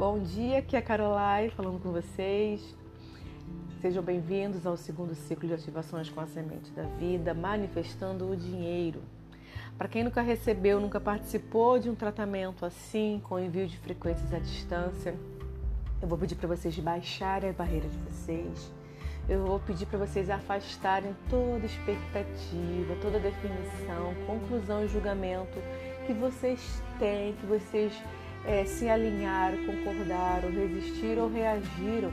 Bom dia, aqui é a Caroline falando com vocês. Sejam bem-vindos ao segundo ciclo de ativações com a semente da vida, manifestando o dinheiro. Para quem nunca recebeu, nunca participou de um tratamento assim, com envio de frequências à distância, eu vou pedir para vocês baixarem a barreira de vocês. Eu vou pedir para vocês afastarem toda expectativa, toda definição, conclusão e julgamento que vocês têm, que vocês é, se alinharam, concordaram, resistiram ou reagiram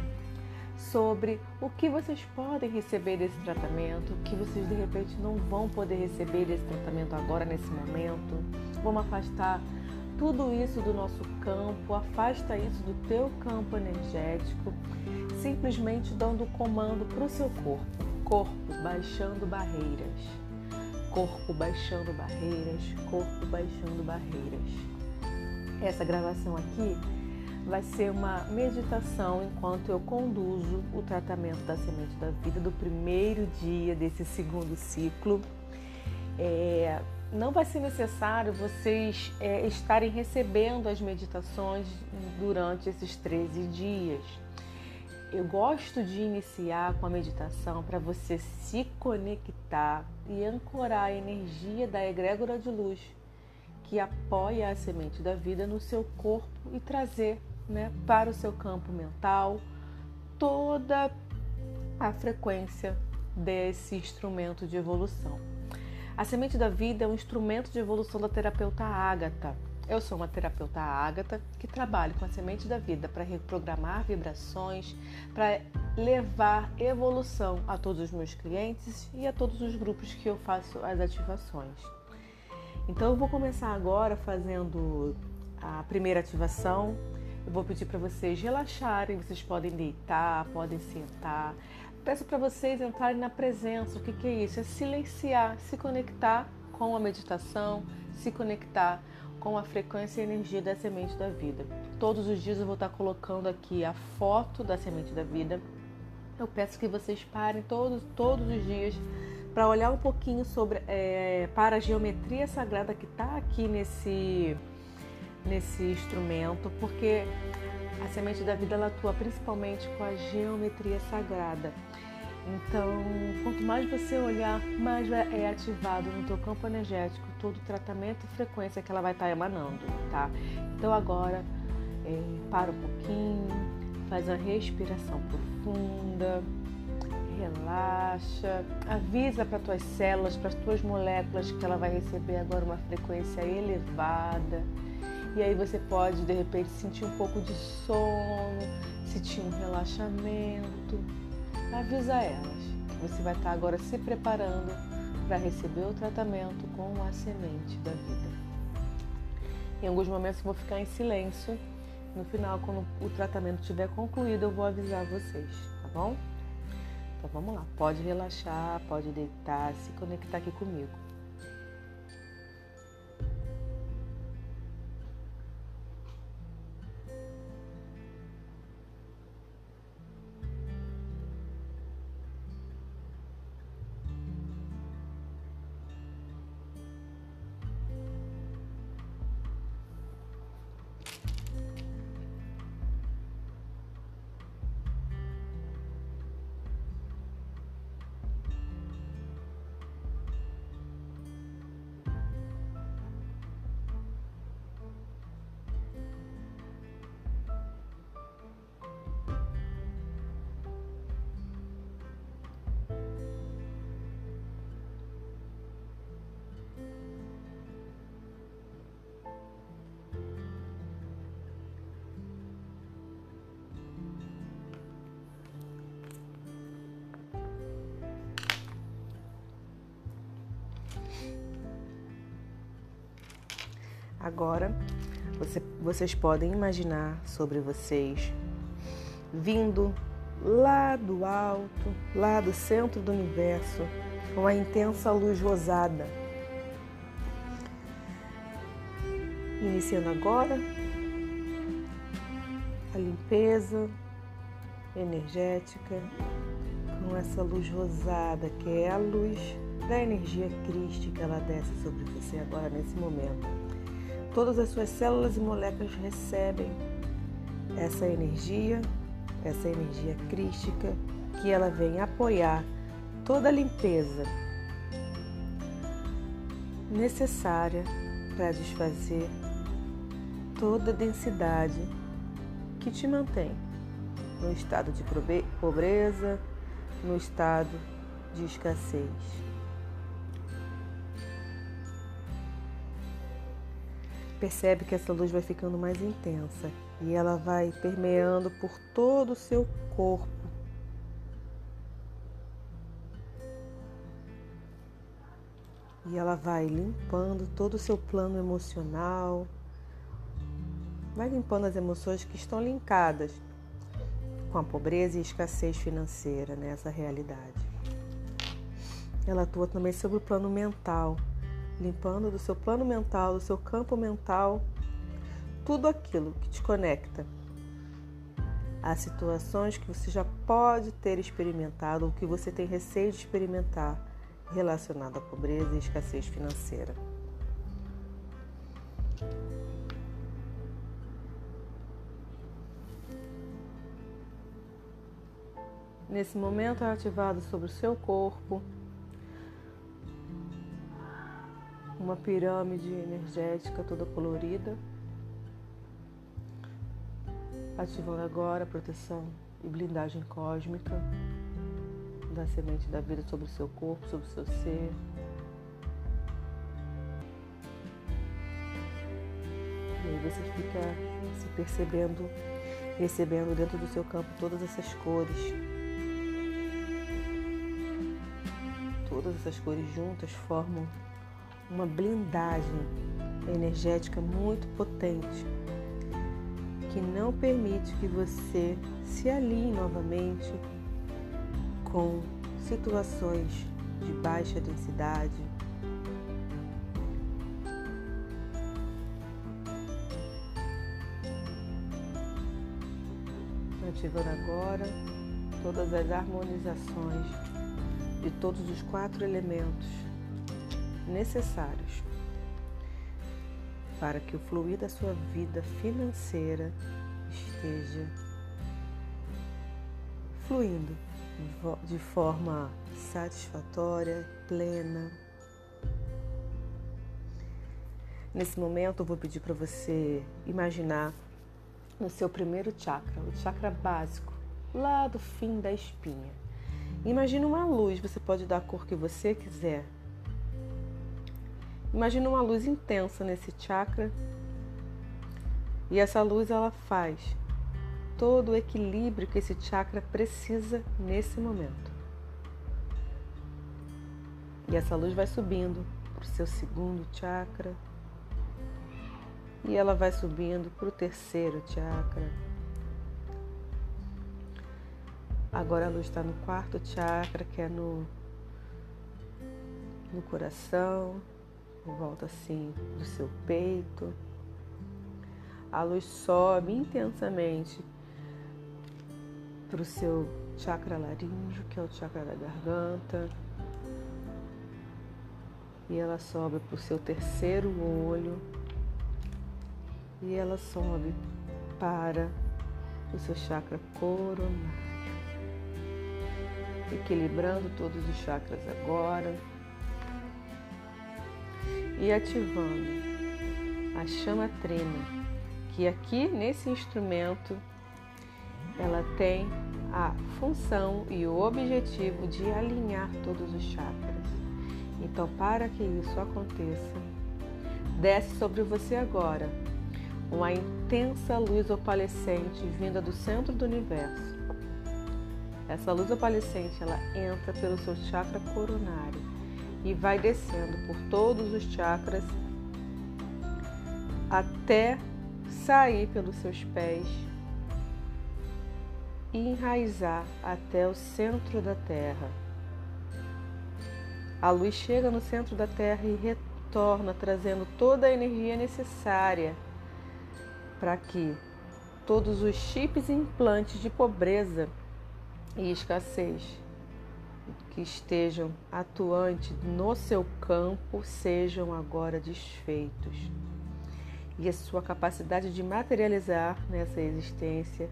sobre o que vocês podem receber desse tratamento, o que vocês de repente não vão poder receber desse tratamento agora, nesse momento. Vamos afastar tudo isso do nosso campo, afasta isso do teu campo energético, simplesmente dando comando para o seu corpo. Corpo baixando barreiras. Corpo baixando barreiras, corpo baixando barreiras. Essa gravação aqui vai ser uma meditação enquanto eu conduzo o tratamento da semente da vida do primeiro dia desse segundo ciclo. É, não vai ser necessário vocês é, estarem recebendo as meditações durante esses 13 dias. Eu gosto de iniciar com a meditação para você se conectar e ancorar a energia da egrégora de luz que apoia a semente da vida no seu corpo e trazer né, para o seu campo mental toda a frequência desse instrumento de evolução. A semente da vida é um instrumento de evolução da terapeuta Ágata. Eu sou uma terapeuta Ágata que trabalho com a semente da vida para reprogramar vibrações, para levar evolução a todos os meus clientes e a todos os grupos que eu faço as ativações. Então eu vou começar agora fazendo a primeira ativação. Eu vou pedir para vocês relaxarem, vocês podem deitar, podem sentar. Peço para vocês entrarem na presença. O que, que é isso? É silenciar, se conectar com a meditação, se conectar com a frequência e energia da semente da vida. Todos os dias eu vou estar colocando aqui a foto da semente da vida. Eu peço que vocês parem todos, todos os dias para olhar um pouquinho sobre é, para a geometria sagrada que está aqui nesse nesse instrumento, porque a semente da vida ela atua principalmente com a geometria sagrada. Então, quanto mais você olhar, mais é ativado no teu campo energético todo o tratamento e frequência que ela vai estar emanando, tá? Então agora é, para um pouquinho, faz uma respiração profunda, relaxa, avisa para tuas células, para as tuas moléculas que ela vai receber agora uma frequência elevada. E aí você pode de repente sentir um pouco de sono, sentir um relaxamento. Avisa elas que você vai estar agora se preparando para receber o tratamento com a semente da vida. Em alguns momentos eu vou ficar em silêncio. No final, quando o tratamento estiver concluído, eu vou avisar vocês, tá bom? Então vamos lá, pode relaxar, pode deitar, se conectar aqui comigo. Agora, você, vocês podem imaginar sobre vocês vindo lá do alto, lá do centro do universo, uma intensa luz rosada. Iniciando agora a limpeza energética com essa luz rosada, que é a luz da energia crística, ela desce sobre você agora nesse momento. Todas as suas células e moléculas recebem essa energia, essa energia crística, que ela vem apoiar toda a limpeza necessária para desfazer toda a densidade que te mantém no estado de pobreza, no estado de escassez. Percebe que essa luz vai ficando mais intensa e ela vai permeando por todo o seu corpo. E ela vai limpando todo o seu plano emocional, vai limpando as emoções que estão linkadas com a pobreza e escassez financeira nessa realidade. Ela atua também sobre o plano mental, limpando do seu plano mental, do seu campo mental, tudo aquilo que te conecta a situações que você já pode ter experimentado ou que você tem receio de experimentar relacionado à pobreza e escassez financeira. Nesse momento é ativado sobre o seu corpo uma pirâmide energética toda colorida, ativando agora a proteção e blindagem cósmica da semente da vida sobre o seu corpo, sobre o seu ser. E aí você fica se percebendo, recebendo dentro do seu campo todas essas cores todas essas cores juntas formam uma blindagem energética muito potente que não permite que você se alinhe novamente com situações de baixa densidade. Ativando agora todas as harmonizações de todos os quatro elementos necessários para que o fluir da sua vida financeira esteja fluindo de forma satisfatória, plena. Nesse momento, eu vou pedir para você imaginar no seu primeiro chakra, o chakra básico, lá do fim da espinha. Imagina uma luz, você pode dar a cor que você quiser. Imagina uma luz intensa nesse chakra. E essa luz ela faz todo o equilíbrio que esse chakra precisa nesse momento. E essa luz vai subindo para o seu segundo chakra. E ela vai subindo para o terceiro chakra Agora a luz está no quarto chakra, que é no, no coração, volta assim do seu peito. A luz sobe intensamente para o seu chakra laríngeo, que é o chakra da garganta. E ela sobe para o seu terceiro olho. E ela sobe para o seu chakra coronário equilibrando todos os chakras agora e ativando. A chama trina, que aqui nesse instrumento ela tem a função e o objetivo de alinhar todos os chakras. Então, para que isso aconteça, desce sobre você agora uma intensa luz opalescente vinda do centro do universo. Essa luz opalescente ela entra pelo seu chakra coronário e vai descendo por todos os chakras até sair pelos seus pés e enraizar até o centro da Terra. A luz chega no centro da Terra e retorna trazendo toda a energia necessária para que todos os chips e implantes de pobreza e escassez que estejam atuantes no seu campo sejam agora desfeitos. e a sua capacidade de materializar nessa existência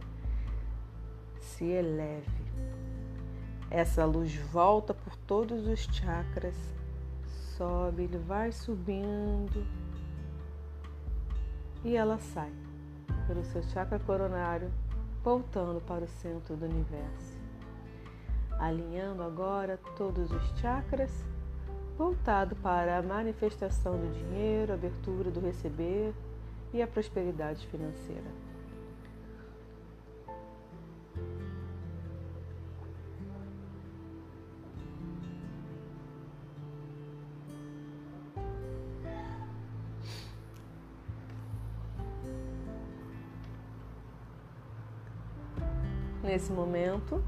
se eleve. Essa luz volta por todos os chakras, sobe, ele vai subindo e ela sai pelo seu chakra coronário, voltando para o centro do universo. Alinhando agora todos os chakras, voltado para a manifestação do dinheiro, abertura do receber e a prosperidade financeira. Nesse momento,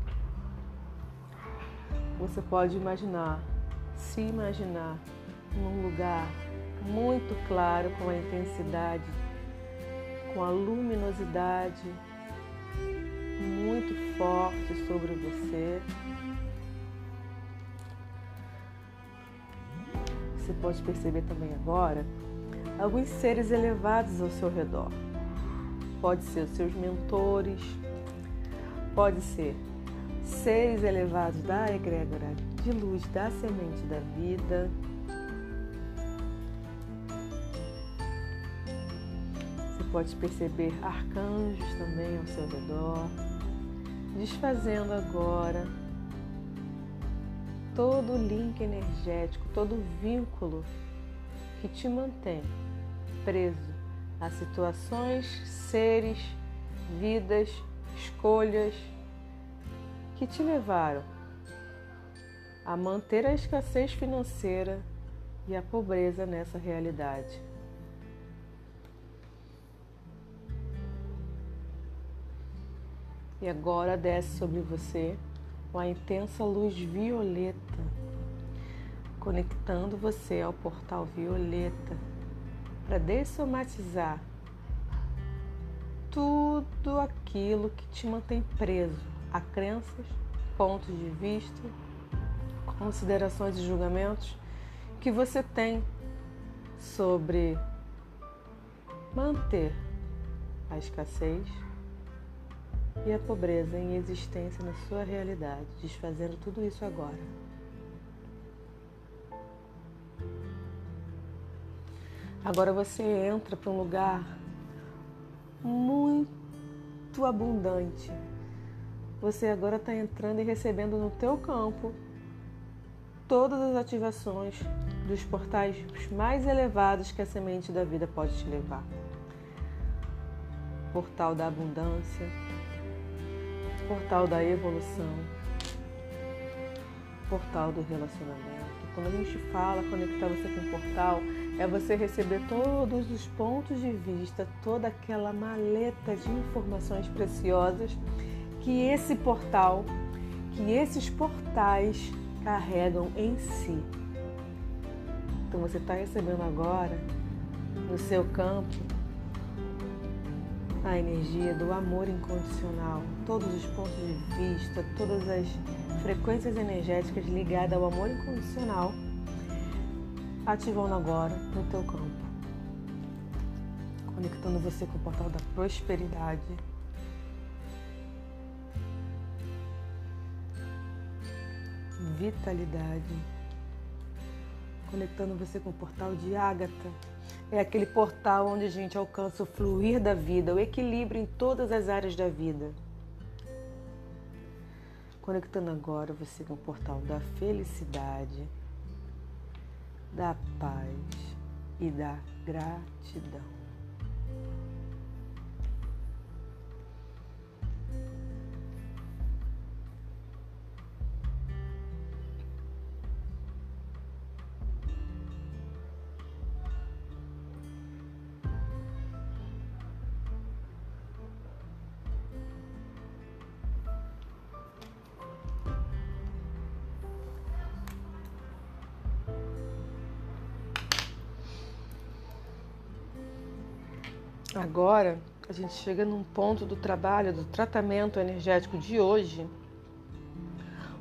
você pode imaginar, se imaginar num lugar muito claro, com a intensidade, com a luminosidade muito forte sobre você. Você pode perceber também agora alguns seres elevados ao seu redor. Pode ser os seus mentores, pode ser seres elevados da egrégora de luz da semente da vida. Você pode perceber arcanjos também ao seu redor, desfazendo agora todo o link energético, todo o vínculo que te mantém preso a situações, seres, vidas escolhas que te levaram a manter a escassez financeira e a pobreza nessa realidade. E agora desce sobre você uma intensa luz violeta, conectando você ao portal violeta para dessomatizar tudo aquilo que te mantém preso a crenças, pontos de vista, considerações e julgamentos que você tem sobre manter a escassez e a pobreza em existência na sua realidade, desfazendo tudo isso agora. Agora você entra para um lugar muito abundante. Você agora está entrando e recebendo no teu campo todas as ativações dos portais mais elevados que a semente da vida pode te levar. Portal da abundância, portal da evolução, portal do relacionamento. Quando a gente fala conectar você com o portal, é você receber todos os pontos de vista, toda aquela maleta de informações preciosas que esse portal, que esses portais carregam em si. Então você está recebendo agora no seu campo a energia do amor incondicional, todos os pontos de vista, todas as frequências energéticas ligadas ao amor incondicional ativando agora no teu campo, conectando você com o portal da prosperidade. Vitalidade, conectando você com o portal de Ágata. É aquele portal onde a gente alcança o fluir da vida, o equilíbrio em todas as áreas da vida. Conectando agora você com o portal da felicidade da paz e da gratidão. Agora a gente chega num ponto do trabalho, do tratamento energético de hoje,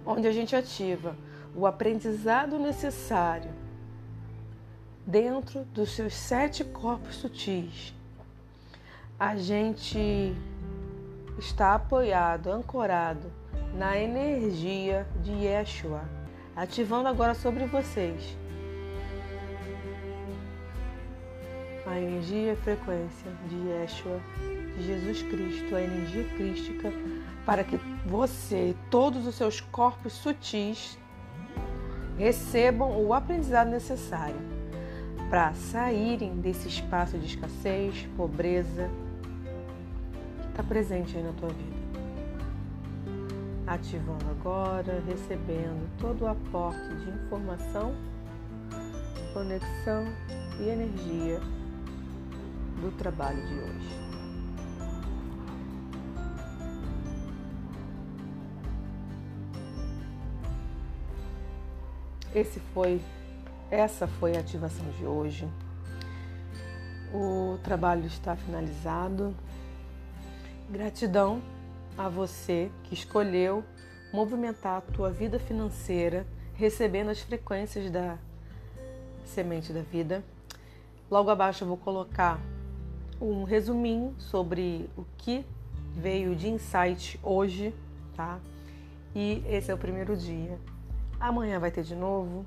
onde a gente ativa o aprendizado necessário dentro dos seus sete corpos sutis. A gente está apoiado, ancorado na energia de Yeshua, ativando agora sobre vocês a energia e frequência de Yeshua, de Jesus Cristo, a energia crística, para que você e todos os seus corpos sutis recebam o aprendizado necessário para saírem desse espaço de escassez, pobreza que está presente aí na tua vida. Ativando agora, recebendo todo o aporte de informação, conexão e energia do trabalho de hoje. Esse foi, essa foi a ativação de hoje. O trabalho está finalizado. Gratidão a você que escolheu movimentar a tua vida financeira recebendo as frequências da semente da vida. Logo abaixo eu vou colocar um resuminho sobre o que veio de insight hoje, tá? E esse é o primeiro dia. Amanhã vai ter de novo.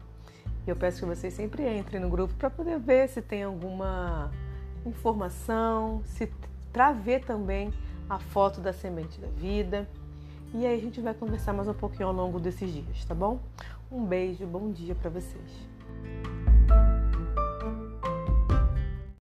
Eu peço que vocês sempre entrem no grupo para poder ver se tem alguma informação, se para ver também a foto da semente da vida. E aí a gente vai conversar mais um pouquinho ao longo desses dias, tá bom? Um beijo, bom dia para vocês.